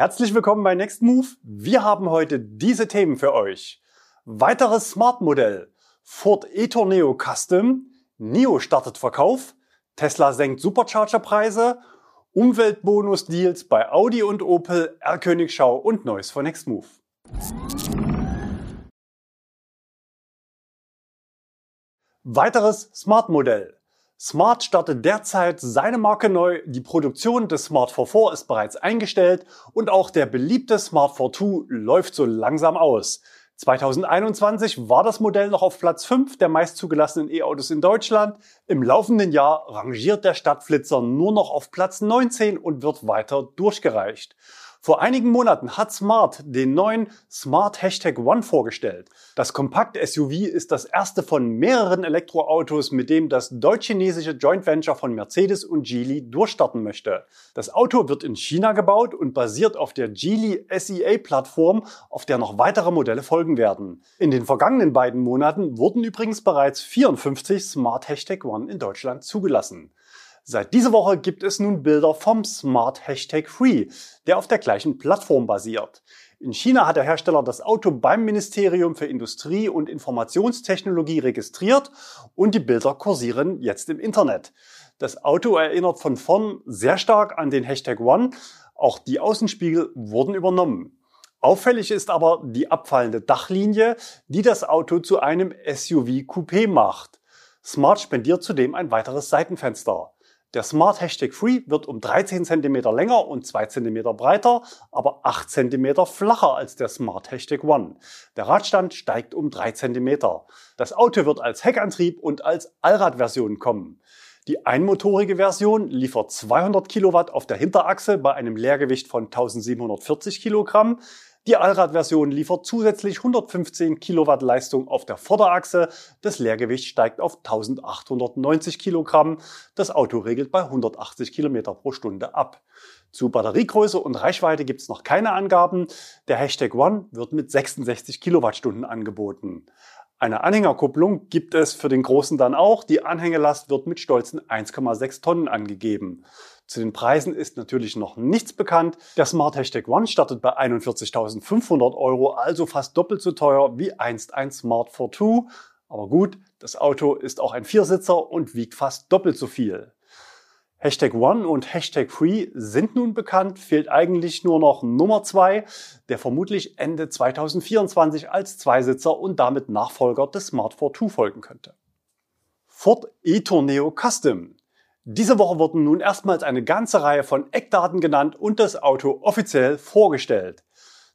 Herzlich willkommen bei Next Move. Wir haben heute diese Themen für euch. Weiteres Smart-Modell. Ford e-Tourneo Custom. NIO startet Verkauf. Tesla senkt Supercharger-Preise. Umweltbonus-Deals bei Audi und Opel, R-Königschau und Neues von Next Move. Weiteres Smart-Modell. Smart startet derzeit seine Marke neu. Die Produktion des Smart 44 ist bereits eingestellt und auch der beliebte Smart 42 läuft so langsam aus. 2021 war das Modell noch auf Platz 5 der meist zugelassenen E-Autos in Deutschland. Im laufenden Jahr rangiert der Stadtflitzer nur noch auf Platz 19 und wird weiter durchgereicht. Vor einigen Monaten hat Smart den neuen Smart Hashtag One vorgestellt. Das Kompakt-SUV ist das erste von mehreren Elektroautos, mit dem das deutsch-chinesische Joint Venture von Mercedes und Geely durchstarten möchte. Das Auto wird in China gebaut und basiert auf der Geely SEA-Plattform, auf der noch weitere Modelle folgen werden. In den vergangenen beiden Monaten wurden übrigens bereits 54 Smart Hashtag One in Deutschland zugelassen. Seit dieser Woche gibt es nun Bilder vom Smart Hashtag Free, der auf der gleichen Plattform basiert. In China hat der Hersteller das Auto beim Ministerium für Industrie und Informationstechnologie registriert und die Bilder kursieren jetzt im Internet. Das Auto erinnert von vorn sehr stark an den Hashtag One. Auch die Außenspiegel wurden übernommen. Auffällig ist aber die abfallende Dachlinie, die das Auto zu einem SUV Coupé macht. Smart spendiert zudem ein weiteres Seitenfenster. Der Smart Hashtag Free wird um 13 cm länger und 2 cm breiter, aber 8 cm flacher als der Smart Hashtag One. Der Radstand steigt um 3 cm. Das Auto wird als Heckantrieb und als Allradversion kommen. Die einmotorige Version liefert 200 Kilowatt auf der Hinterachse bei einem Leergewicht von 1740 Kilogramm. Die Allradversion liefert zusätzlich 115 Kilowatt Leistung auf der Vorderachse. Das Leergewicht steigt auf 1890 Kilogramm. Das Auto regelt bei 180 Kilometer pro Stunde ab. Zu Batteriegröße und Reichweite gibt es noch keine Angaben. Der Hashtag One wird mit 66 Kilowattstunden angeboten. Eine Anhängerkupplung gibt es für den Großen dann auch. Die Anhängelast wird mit stolzen 1,6 Tonnen angegeben. Zu den Preisen ist natürlich noch nichts bekannt. Der Smart Hashtag One startet bei 41.500 Euro, also fast doppelt so teuer wie einst ein Smart 42. Aber gut, das Auto ist auch ein Viersitzer und wiegt fast doppelt so viel. Hashtag One und Hashtag Free sind nun bekannt, fehlt eigentlich nur noch Nummer zwei, der vermutlich Ende 2024 als Zweisitzer und damit Nachfolger des Smart 42 folgen könnte. Ford e-Tourneo Custom. Diese Woche wurden nun erstmals eine ganze Reihe von Eckdaten genannt und das Auto offiziell vorgestellt.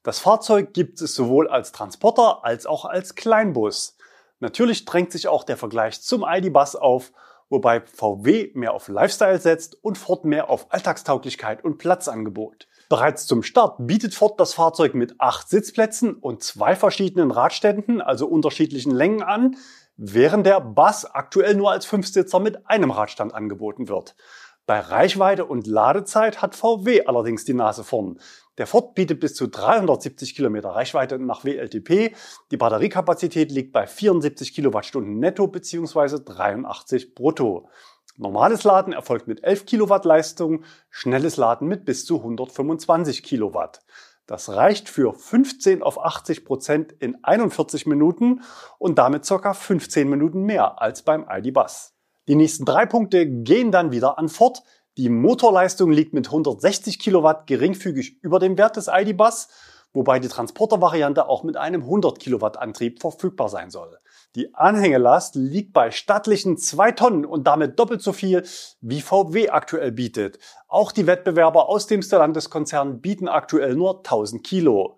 Das Fahrzeug gibt es sowohl als Transporter als auch als Kleinbus. Natürlich drängt sich auch der Vergleich zum ID-Bus auf, wobei VW mehr auf Lifestyle setzt und Ford mehr auf Alltagstauglichkeit und Platzangebot. Bereits zum Start bietet Ford das Fahrzeug mit acht Sitzplätzen und zwei verschiedenen Radständen, also unterschiedlichen Längen an, während der Bus aktuell nur als Fünfsitzer mit einem Radstand angeboten wird. Bei Reichweite und Ladezeit hat VW allerdings die Nase vorn. Der Ford bietet bis zu 370 Kilometer Reichweite nach WLTP. Die Batteriekapazität liegt bei 74 Kilowattstunden netto bzw. 83 brutto. Normales Laden erfolgt mit 11 Kilowatt Leistung, schnelles Laden mit bis zu 125 Kilowatt. Das reicht für 15 auf 80 Prozent in 41 Minuten und damit ca. 15 Minuten mehr als beim ID Bus. Die nächsten drei Punkte gehen dann wieder an Ford. Die Motorleistung liegt mit 160 Kilowatt geringfügig über dem Wert des ID Bus wobei die Transportervariante auch mit einem 100 Kilowatt Antrieb verfügbar sein soll. Die Anhängelast liegt bei stattlichen 2 Tonnen und damit doppelt so viel, wie VW aktuell bietet. Auch die Wettbewerber aus dem Stellantis-Konzern bieten aktuell nur 1000 Kilo.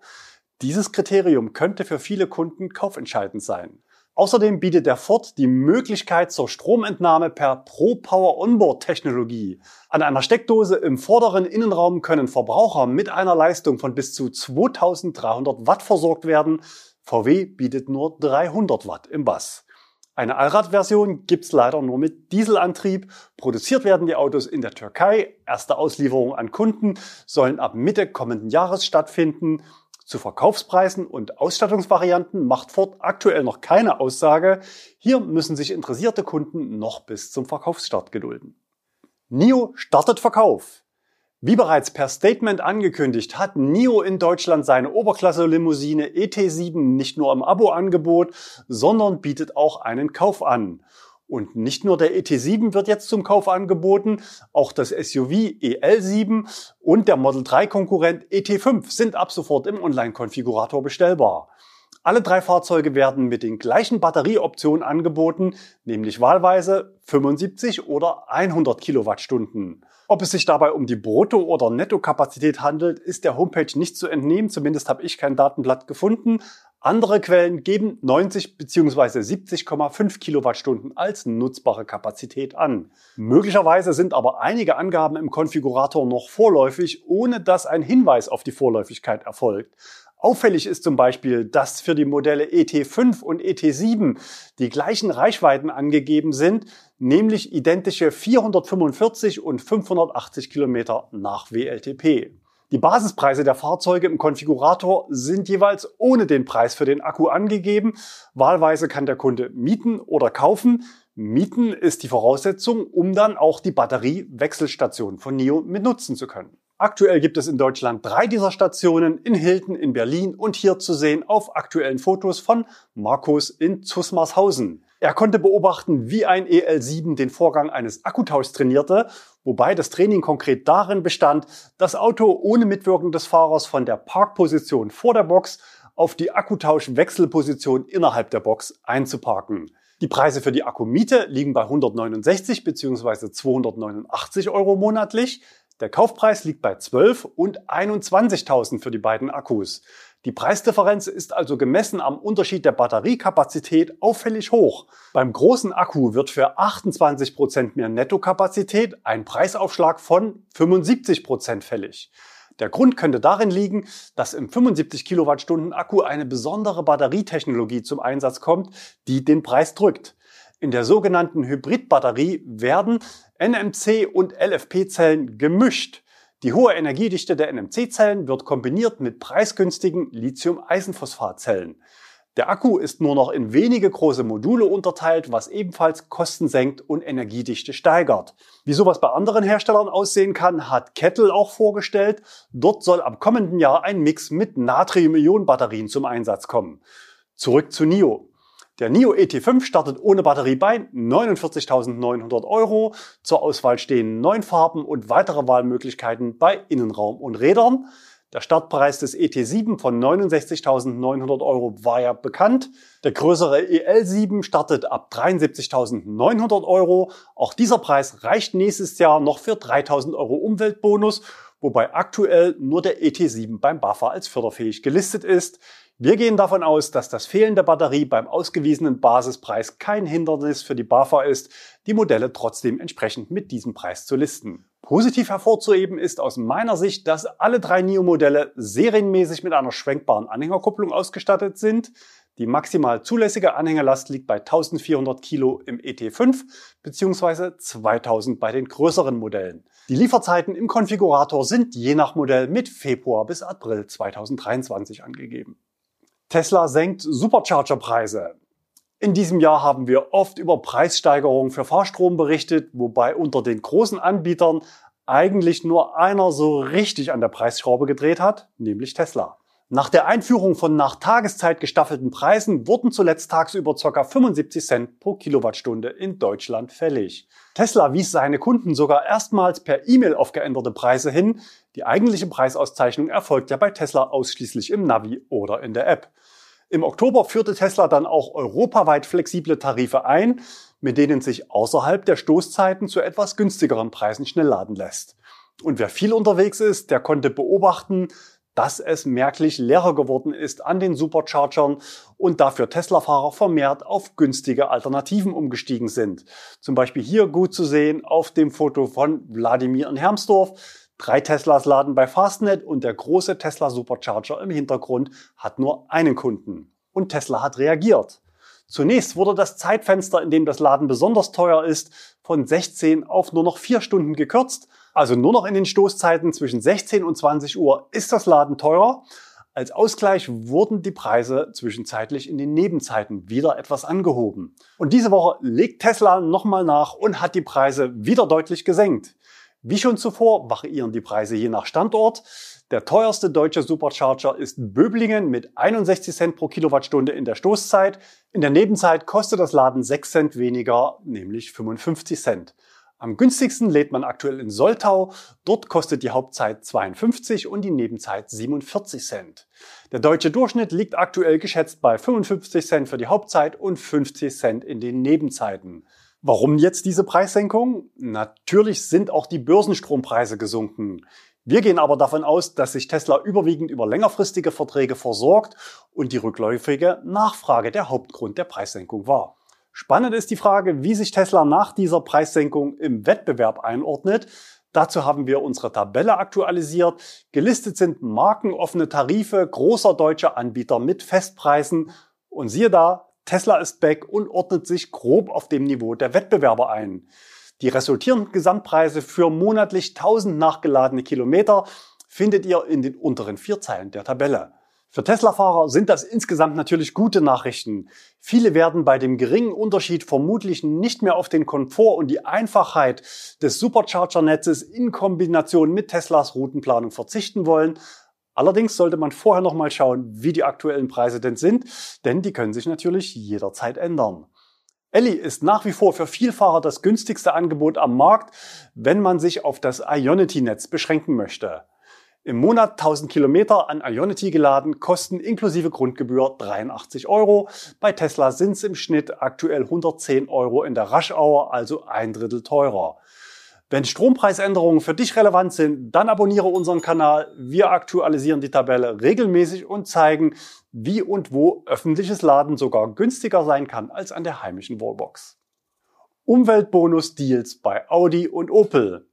Dieses Kriterium könnte für viele Kunden kaufentscheidend sein. Außerdem bietet der Ford die Möglichkeit zur Stromentnahme per Pro Power Onboard Technologie. An einer Steckdose im vorderen Innenraum können Verbraucher mit einer Leistung von bis zu 2300 Watt versorgt werden. VW bietet nur 300 Watt im Bass. Eine Allradversion gibt's leider nur mit Dieselantrieb. Produziert werden die Autos in der Türkei. Erste Auslieferungen an Kunden sollen ab Mitte kommenden Jahres stattfinden. Zu Verkaufspreisen und Ausstattungsvarianten macht Ford aktuell noch keine Aussage. Hier müssen sich interessierte Kunden noch bis zum Verkaufsstart gedulden. NIO startet Verkauf. Wie bereits per Statement angekündigt, hat NIO in Deutschland seine Oberklasse-Limousine ET7 nicht nur im Abo-Angebot, sondern bietet auch einen Kauf an. Und nicht nur der ET7 wird jetzt zum Kauf angeboten, auch das SUV EL7 und der Model 3 Konkurrent ET5 sind ab sofort im Online-Konfigurator bestellbar. Alle drei Fahrzeuge werden mit den gleichen Batterieoptionen angeboten, nämlich wahlweise 75 oder 100 Kilowattstunden. Ob es sich dabei um die Brutto- oder Nettokapazität handelt, ist der Homepage nicht zu entnehmen. Zumindest habe ich kein Datenblatt gefunden. Andere Quellen geben 90 bzw. 70,5 Kilowattstunden als nutzbare Kapazität an. Möglicherweise sind aber einige Angaben im Konfigurator noch vorläufig, ohne dass ein Hinweis auf die Vorläufigkeit erfolgt. Auffällig ist zum Beispiel, dass für die Modelle ET5 und ET7 die gleichen Reichweiten angegeben sind, nämlich identische 445 und 580 Kilometer nach WLTP. Die Basispreise der Fahrzeuge im Konfigurator sind jeweils ohne den Preis für den Akku angegeben. Wahlweise kann der Kunde mieten oder kaufen. Mieten ist die Voraussetzung, um dann auch die Batteriewechselstation von NIO mit nutzen zu können. Aktuell gibt es in Deutschland drei dieser Stationen in Hilden, in Berlin und hier zu sehen auf aktuellen Fotos von Markus in Zusmarshausen. Er konnte beobachten, wie ein EL7 den Vorgang eines Akkutauschs trainierte, wobei das Training konkret darin bestand, das Auto ohne Mitwirkung des Fahrers von der Parkposition vor der Box auf die Akkutausch-Wechselposition innerhalb der Box einzuparken. Die Preise für die Akkumiete liegen bei 169 bzw. 289 Euro monatlich. Der Kaufpreis liegt bei 12 und 21.000 für die beiden Akkus. Die Preisdifferenz ist also gemessen am Unterschied der Batteriekapazität auffällig hoch. Beim großen Akku wird für 28 Prozent mehr Nettokapazität ein Preisaufschlag von 75 Prozent fällig. Der Grund könnte darin liegen, dass im 75 Kilowattstunden Akku eine besondere Batterietechnologie zum Einsatz kommt, die den Preis drückt. In der sogenannten Hybridbatterie werden NMC und LFP-Zellen gemischt. Die hohe Energiedichte der NMC-Zellen wird kombiniert mit preisgünstigen Lithium-Eisenphosphat-Zellen. Der Akku ist nur noch in wenige große Module unterteilt, was ebenfalls Kosten senkt und Energiedichte steigert. Wie sowas bei anderen Herstellern aussehen kann, hat Kettle auch vorgestellt. Dort soll ab kommenden Jahr ein Mix mit Natrium-Ionen-Batterien zum Einsatz kommen. Zurück zu NIO. Der NIO ET5 startet ohne Batterie bei 49.900 Euro. Zur Auswahl stehen neun Farben und weitere Wahlmöglichkeiten bei Innenraum und Rädern. Der Startpreis des ET7 von 69.900 Euro war ja bekannt. Der größere EL7 startet ab 73.900 Euro. Auch dieser Preis reicht nächstes Jahr noch für 3.000 Euro Umweltbonus, wobei aktuell nur der ET7 beim BAFA als förderfähig gelistet ist. Wir gehen davon aus, dass das Fehlen der Batterie beim ausgewiesenen Basispreis kein Hindernis für die BAFA ist, die Modelle trotzdem entsprechend mit diesem Preis zu listen. Positiv hervorzuheben ist aus meiner Sicht, dass alle drei NIO-Modelle serienmäßig mit einer schwenkbaren Anhängerkupplung ausgestattet sind. Die maximal zulässige Anhängerlast liegt bei 1400 Kilo im ET5 bzw. 2000 bei den größeren Modellen. Die Lieferzeiten im Konfigurator sind je nach Modell mit Februar bis April 2023 angegeben. Tesla senkt Supercharger-Preise. In diesem Jahr haben wir oft über Preissteigerungen für Fahrstrom berichtet, wobei unter den großen Anbietern eigentlich nur einer so richtig an der Preisschraube gedreht hat, nämlich Tesla. Nach der Einführung von nach Tageszeit gestaffelten Preisen wurden zuletzt tagsüber ca. 75 Cent pro Kilowattstunde in Deutschland fällig. Tesla wies seine Kunden sogar erstmals per E-Mail auf geänderte Preise hin. Die eigentliche Preisauszeichnung erfolgt ja bei Tesla ausschließlich im Navi oder in der App. Im Oktober führte Tesla dann auch europaweit flexible Tarife ein, mit denen sich außerhalb der Stoßzeiten zu etwas günstigeren Preisen schnell laden lässt. Und wer viel unterwegs ist, der konnte beobachten, dass es merklich leerer geworden ist an den Superchargern und dafür Tesla-Fahrer vermehrt auf günstige Alternativen umgestiegen sind. Zum Beispiel hier gut zu sehen auf dem Foto von Wladimir in Hermsdorf. Drei Teslas laden bei Fastnet und der große Tesla Supercharger im Hintergrund hat nur einen Kunden. Und Tesla hat reagiert. Zunächst wurde das Zeitfenster, in dem das Laden besonders teuer ist, von 16 auf nur noch 4 Stunden gekürzt. Also nur noch in den Stoßzeiten zwischen 16 und 20 Uhr ist das Laden teurer. Als Ausgleich wurden die Preise zwischenzeitlich in den Nebenzeiten wieder etwas angehoben. Und diese Woche legt Tesla nochmal nach und hat die Preise wieder deutlich gesenkt. Wie schon zuvor variieren die Preise je nach Standort. Der teuerste deutsche Supercharger ist Böblingen mit 61 Cent pro Kilowattstunde in der Stoßzeit. In der Nebenzeit kostet das Laden 6 Cent weniger, nämlich 55 Cent. Am günstigsten lädt man aktuell in Soltau. Dort kostet die Hauptzeit 52 und die Nebenzeit 47 Cent. Der deutsche Durchschnitt liegt aktuell geschätzt bei 55 Cent für die Hauptzeit und 50 Cent in den Nebenzeiten. Warum jetzt diese Preissenkung? Natürlich sind auch die Börsenstrompreise gesunken. Wir gehen aber davon aus, dass sich Tesla überwiegend über längerfristige Verträge versorgt und die rückläufige Nachfrage der Hauptgrund der Preissenkung war. Spannend ist die Frage, wie sich Tesla nach dieser Preissenkung im Wettbewerb einordnet. Dazu haben wir unsere Tabelle aktualisiert. Gelistet sind markenoffene Tarife großer deutscher Anbieter mit Festpreisen. Und siehe da, Tesla ist back und ordnet sich grob auf dem Niveau der Wettbewerber ein. Die resultierenden Gesamtpreise für monatlich 1000 nachgeladene Kilometer findet ihr in den unteren vier Zeilen der Tabelle. Für Tesla-Fahrer sind das insgesamt natürlich gute Nachrichten. Viele werden bei dem geringen Unterschied vermutlich nicht mehr auf den Komfort und die Einfachheit des Supercharger-Netzes in Kombination mit Teslas Routenplanung verzichten wollen. Allerdings sollte man vorher noch mal schauen, wie die aktuellen Preise denn sind, denn die können sich natürlich jederzeit ändern. Elli ist nach wie vor für Vielfahrer das günstigste Angebot am Markt, wenn man sich auf das Ionity-Netz beschränken möchte. Im Monat 1000 Kilometer an Ionity geladen, kosten inklusive Grundgebühr 83 Euro. Bei Tesla sind es im Schnitt aktuell 110 Euro in der Rush Hour, also ein Drittel teurer. Wenn Strompreisänderungen für dich relevant sind, dann abonniere unseren Kanal. Wir aktualisieren die Tabelle regelmäßig und zeigen, wie und wo öffentliches Laden sogar günstiger sein kann als an der heimischen Wallbox. Umweltbonus-Deals bei Audi und Opel.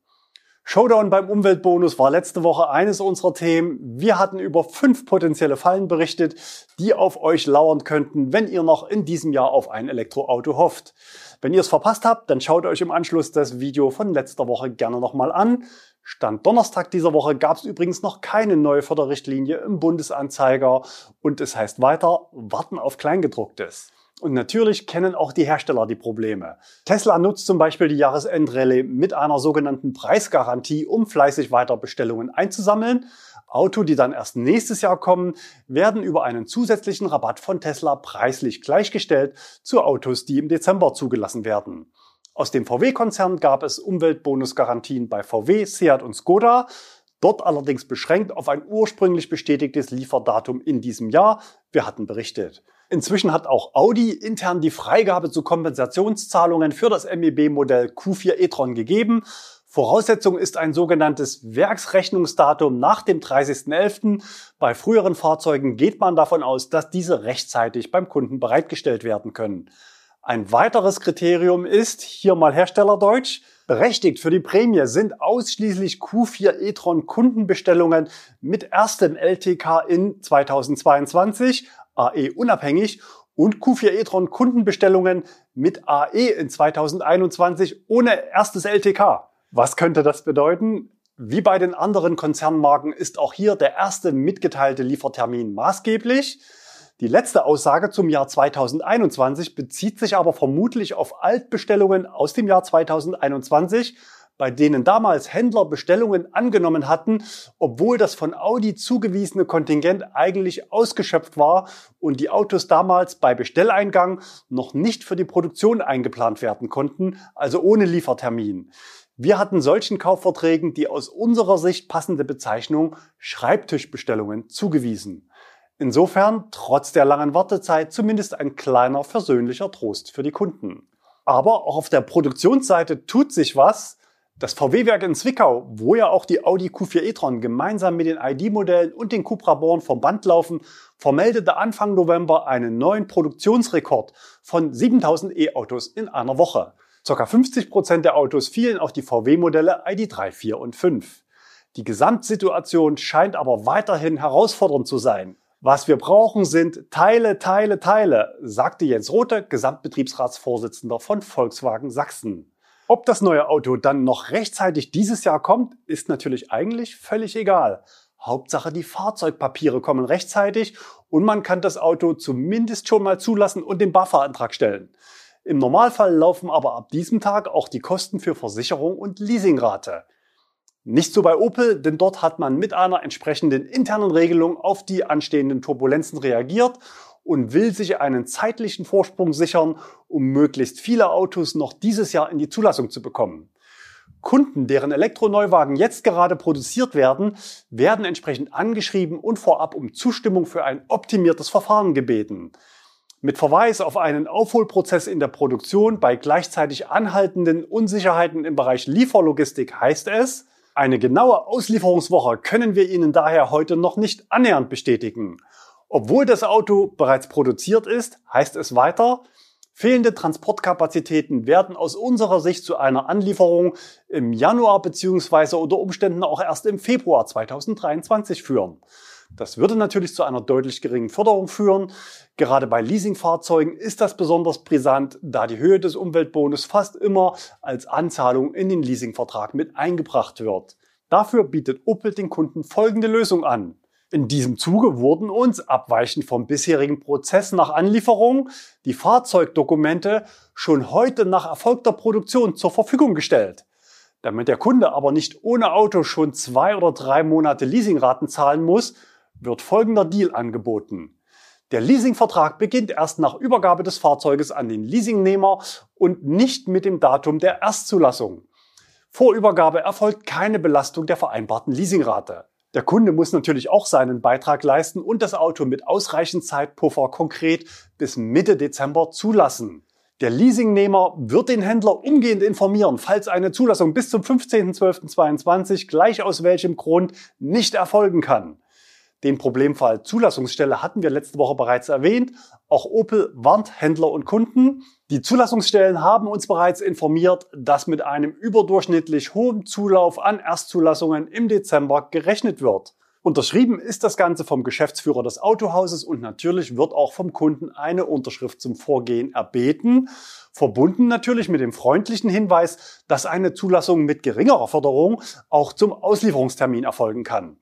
Showdown beim Umweltbonus war letzte Woche eines unserer Themen. Wir hatten über fünf potenzielle Fallen berichtet, die auf euch lauern könnten, wenn ihr noch in diesem Jahr auf ein Elektroauto hofft. Wenn ihr es verpasst habt, dann schaut euch im Anschluss das Video von letzter Woche gerne nochmal an. Stand Donnerstag dieser Woche gab es übrigens noch keine neue Förderrichtlinie im Bundesanzeiger und es heißt weiter, warten auf Kleingedrucktes. Und natürlich kennen auch die Hersteller die Probleme. Tesla nutzt zum Beispiel die Jahresendrallye mit einer sogenannten Preisgarantie, um fleißig weiter Bestellungen einzusammeln. Auto, die dann erst nächstes Jahr kommen, werden über einen zusätzlichen Rabatt von Tesla preislich gleichgestellt zu Autos, die im Dezember zugelassen werden. Aus dem VW-Konzern gab es Umweltbonusgarantien bei VW, Seat und Skoda. Dort allerdings beschränkt auf ein ursprünglich bestätigtes Lieferdatum in diesem Jahr. Wir hatten berichtet. Inzwischen hat auch Audi intern die Freigabe zu Kompensationszahlungen für das MEB-Modell Q4 e-tron gegeben. Voraussetzung ist ein sogenanntes Werksrechnungsdatum nach dem 30.11. Bei früheren Fahrzeugen geht man davon aus, dass diese rechtzeitig beim Kunden bereitgestellt werden können. Ein weiteres Kriterium ist, hier mal Herstellerdeutsch, berechtigt für die Prämie sind ausschließlich Q4 e-tron Kundenbestellungen mit erstem LTK in 2022, AE unabhängig und Q4 e-tron Kundenbestellungen mit AE in 2021 ohne erstes LTK. Was könnte das bedeuten? Wie bei den anderen Konzernmarken ist auch hier der erste mitgeteilte Liefertermin maßgeblich. Die letzte Aussage zum Jahr 2021 bezieht sich aber vermutlich auf Altbestellungen aus dem Jahr 2021 bei denen damals Händler Bestellungen angenommen hatten, obwohl das von Audi zugewiesene Kontingent eigentlich ausgeschöpft war und die Autos damals bei Bestelleingang noch nicht für die Produktion eingeplant werden konnten, also ohne Liefertermin. Wir hatten solchen Kaufverträgen die aus unserer Sicht passende Bezeichnung Schreibtischbestellungen zugewiesen. Insofern, trotz der langen Wartezeit, zumindest ein kleiner versöhnlicher Trost für die Kunden. Aber auch auf der Produktionsseite tut sich was. Das VW-Werk in Zwickau, wo ja auch die Audi Q4 e-tron gemeinsam mit den ID-Modellen und den Cupra Born vom Band laufen, vermeldete Anfang November einen neuen Produktionsrekord von 7000 E-Autos in einer Woche. Circa 50 Prozent der Autos fielen auf die VW-Modelle ID3, 4 und 5. Die Gesamtsituation scheint aber weiterhin herausfordernd zu sein. Was wir brauchen sind Teile, Teile, Teile, sagte Jens Rothe, Gesamtbetriebsratsvorsitzender von Volkswagen Sachsen. Ob das neue Auto dann noch rechtzeitig dieses Jahr kommt, ist natürlich eigentlich völlig egal. Hauptsache die Fahrzeugpapiere kommen rechtzeitig und man kann das Auto zumindest schon mal zulassen und den Bufferantrag stellen. Im Normalfall laufen aber ab diesem Tag auch die Kosten für Versicherung und Leasingrate. Nicht so bei Opel, denn dort hat man mit einer entsprechenden internen Regelung auf die anstehenden Turbulenzen reagiert und will sich einen zeitlichen Vorsprung sichern, um möglichst viele Autos noch dieses Jahr in die Zulassung zu bekommen. Kunden, deren Elektroneuwagen jetzt gerade produziert werden, werden entsprechend angeschrieben und vorab um Zustimmung für ein optimiertes Verfahren gebeten. Mit Verweis auf einen Aufholprozess in der Produktion bei gleichzeitig anhaltenden Unsicherheiten im Bereich Lieferlogistik heißt es, eine genaue Auslieferungswoche können wir Ihnen daher heute noch nicht annähernd bestätigen. Obwohl das Auto bereits produziert ist, heißt es weiter, fehlende Transportkapazitäten werden aus unserer Sicht zu einer Anlieferung im Januar bzw. unter Umständen auch erst im Februar 2023 führen. Das würde natürlich zu einer deutlich geringen Förderung führen. Gerade bei Leasingfahrzeugen ist das besonders brisant, da die Höhe des Umweltbonus fast immer als Anzahlung in den Leasingvertrag mit eingebracht wird. Dafür bietet Opel den Kunden folgende Lösung an. In diesem Zuge wurden uns, abweichend vom bisherigen Prozess nach Anlieferung, die Fahrzeugdokumente schon heute nach erfolgter Produktion zur Verfügung gestellt. Damit der Kunde aber nicht ohne Auto schon zwei oder drei Monate Leasingraten zahlen muss, wird folgender Deal angeboten. Der Leasingvertrag beginnt erst nach Übergabe des Fahrzeuges an den Leasingnehmer und nicht mit dem Datum der Erstzulassung. Vor Übergabe erfolgt keine Belastung der vereinbarten Leasingrate. Der Kunde muss natürlich auch seinen Beitrag leisten und das Auto mit ausreichend Zeitpuffer konkret bis Mitte Dezember zulassen. Der Leasingnehmer wird den Händler umgehend informieren, falls eine Zulassung bis zum 15.12.22 gleich aus welchem Grund nicht erfolgen kann. Den Problemfall Zulassungsstelle hatten wir letzte Woche bereits erwähnt. Auch Opel warnt Händler und Kunden. Die Zulassungsstellen haben uns bereits informiert, dass mit einem überdurchschnittlich hohen Zulauf an Erstzulassungen im Dezember gerechnet wird. Unterschrieben ist das Ganze vom Geschäftsführer des Autohauses und natürlich wird auch vom Kunden eine Unterschrift zum Vorgehen erbeten. Verbunden natürlich mit dem freundlichen Hinweis, dass eine Zulassung mit geringerer Förderung auch zum Auslieferungstermin erfolgen kann.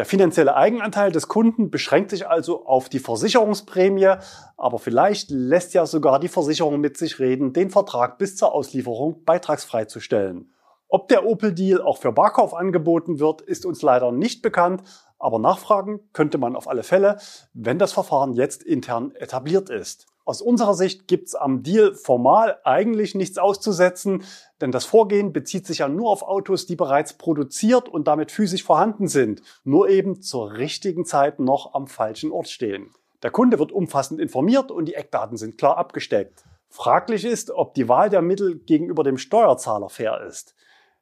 Der finanzielle Eigenanteil des Kunden beschränkt sich also auf die Versicherungsprämie, aber vielleicht lässt ja sogar die Versicherung mit sich reden, den Vertrag bis zur Auslieferung beitragsfrei zu stellen. Ob der Opel-Deal auch für Barkauf angeboten wird, ist uns leider nicht bekannt, aber nachfragen könnte man auf alle Fälle, wenn das Verfahren jetzt intern etabliert ist. Aus unserer Sicht gibt's am Deal formal eigentlich nichts auszusetzen, denn das Vorgehen bezieht sich ja nur auf Autos, die bereits produziert und damit physisch vorhanden sind, nur eben zur richtigen Zeit noch am falschen Ort stehen. Der Kunde wird umfassend informiert und die Eckdaten sind klar abgesteckt. Fraglich ist, ob die Wahl der Mittel gegenüber dem Steuerzahler fair ist.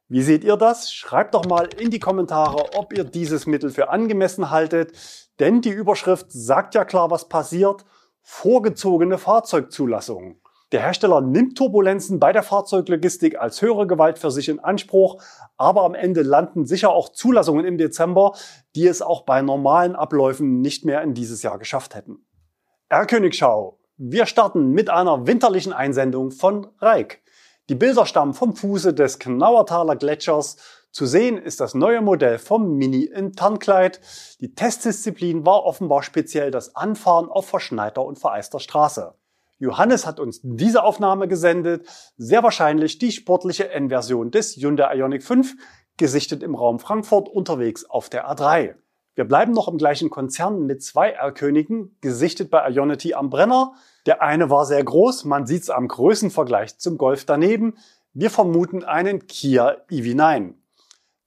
Wie seht ihr das? Schreibt doch mal in die Kommentare, ob ihr dieses Mittel für angemessen haltet, denn die Überschrift sagt ja klar, was passiert vorgezogene Fahrzeugzulassung. Der Hersteller nimmt Turbulenzen bei der Fahrzeuglogistik als höhere Gewalt für sich in Anspruch, aber am Ende landen sicher auch Zulassungen im Dezember, die es auch bei normalen Abläufen nicht mehr in dieses Jahr geschafft hätten. Erkönigschau. Wir starten mit einer winterlichen Einsendung von Reik. Die Bilder stammen vom Fuße des Knauertaler Gletschers zu sehen ist das neue Modell vom Mini in Tarnkleid. Die Testdisziplin war offenbar speziell das Anfahren auf verschneiter und vereister Straße. Johannes hat uns diese Aufnahme gesendet, sehr wahrscheinlich die sportliche N-Version des Hyundai Ioniq 5, gesichtet im Raum Frankfurt unterwegs auf der A3. Wir bleiben noch im gleichen Konzern mit zwei R-Königen, gesichtet bei Ionity am Brenner. Der eine war sehr groß, man sieht es am Größenvergleich zum Golf daneben. Wir vermuten einen Kia EV9.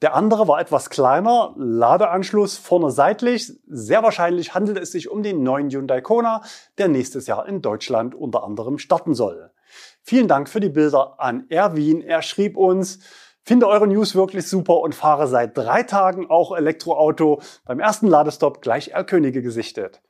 Der andere war etwas kleiner, Ladeanschluss vorne seitlich. Sehr wahrscheinlich handelt es sich um den neuen Hyundai Kona, der nächstes Jahr in Deutschland unter anderem starten soll. Vielen Dank für die Bilder an Erwin. Er schrieb uns, finde eure News wirklich super und fahre seit drei Tagen auch Elektroauto. Beim ersten Ladestopp gleich R-Könige gesichtet.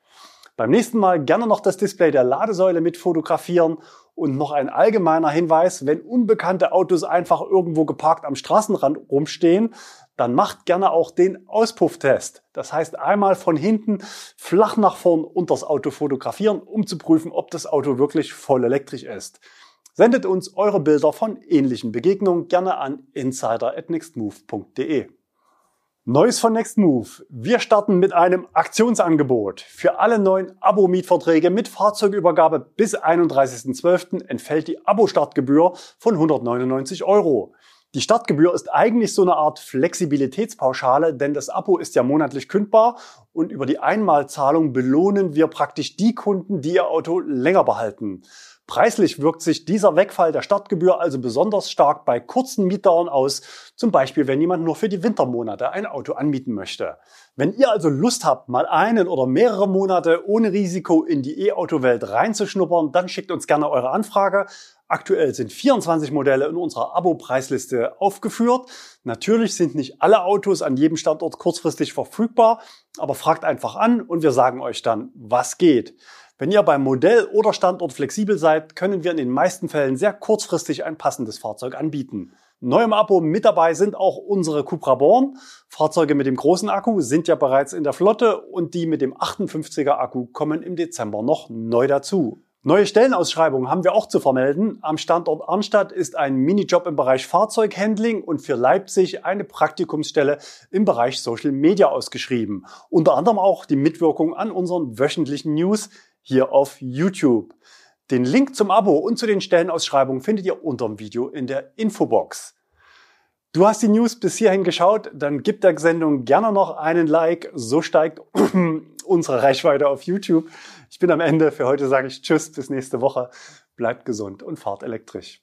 Beim nächsten Mal gerne noch das Display der Ladesäule mit fotografieren und noch ein allgemeiner Hinweis, wenn unbekannte Autos einfach irgendwo geparkt am Straßenrand rumstehen, dann macht gerne auch den Auspufftest. Das heißt, einmal von hinten flach nach vorn unter das Auto fotografieren, um zu prüfen, ob das Auto wirklich voll elektrisch ist. Sendet uns eure Bilder von ähnlichen Begegnungen gerne an insider@nextmove.de. Neues von Nextmove. Wir starten mit einem Aktionsangebot. Für alle neuen Abo-Mietverträge mit Fahrzeugübergabe bis 31.12. entfällt die Abo-Startgebühr von 199 Euro. Die Startgebühr ist eigentlich so eine Art Flexibilitätspauschale, denn das Abo ist ja monatlich kündbar und über die Einmalzahlung belohnen wir praktisch die Kunden, die ihr Auto länger behalten. Preislich wirkt sich dieser Wegfall der Startgebühr also besonders stark bei kurzen Mietdauern aus, zum Beispiel wenn jemand nur für die Wintermonate ein Auto anmieten möchte. Wenn ihr also Lust habt, mal einen oder mehrere Monate ohne Risiko in die E-Auto-Welt reinzuschnuppern, dann schickt uns gerne eure Anfrage. Aktuell sind 24 Modelle in unserer Abo-Preisliste aufgeführt. Natürlich sind nicht alle Autos an jedem Standort kurzfristig verfügbar, aber fragt einfach an und wir sagen euch dann, was geht. Wenn ihr beim Modell oder Standort flexibel seid, können wir in den meisten Fällen sehr kurzfristig ein passendes Fahrzeug anbieten. Neu im Abo mit dabei sind auch unsere Cupra Born. Fahrzeuge mit dem großen Akku sind ja bereits in der Flotte und die mit dem 58er Akku kommen im Dezember noch neu dazu. Neue Stellenausschreibungen haben wir auch zu vermelden. Am Standort Arnstadt ist ein Minijob im Bereich Fahrzeughandling und für Leipzig eine Praktikumsstelle im Bereich Social Media ausgeschrieben. Unter anderem auch die Mitwirkung an unseren wöchentlichen News, hier auf YouTube. Den Link zum Abo und zu den Stellenausschreibungen findet ihr unter dem Video in der Infobox. Du hast die News bis hierhin geschaut, dann gib der Sendung gerne noch einen Like, so steigt unsere Reichweite auf YouTube. Ich bin am Ende, für heute sage ich Tschüss, bis nächste Woche. Bleibt gesund und fahrt elektrisch.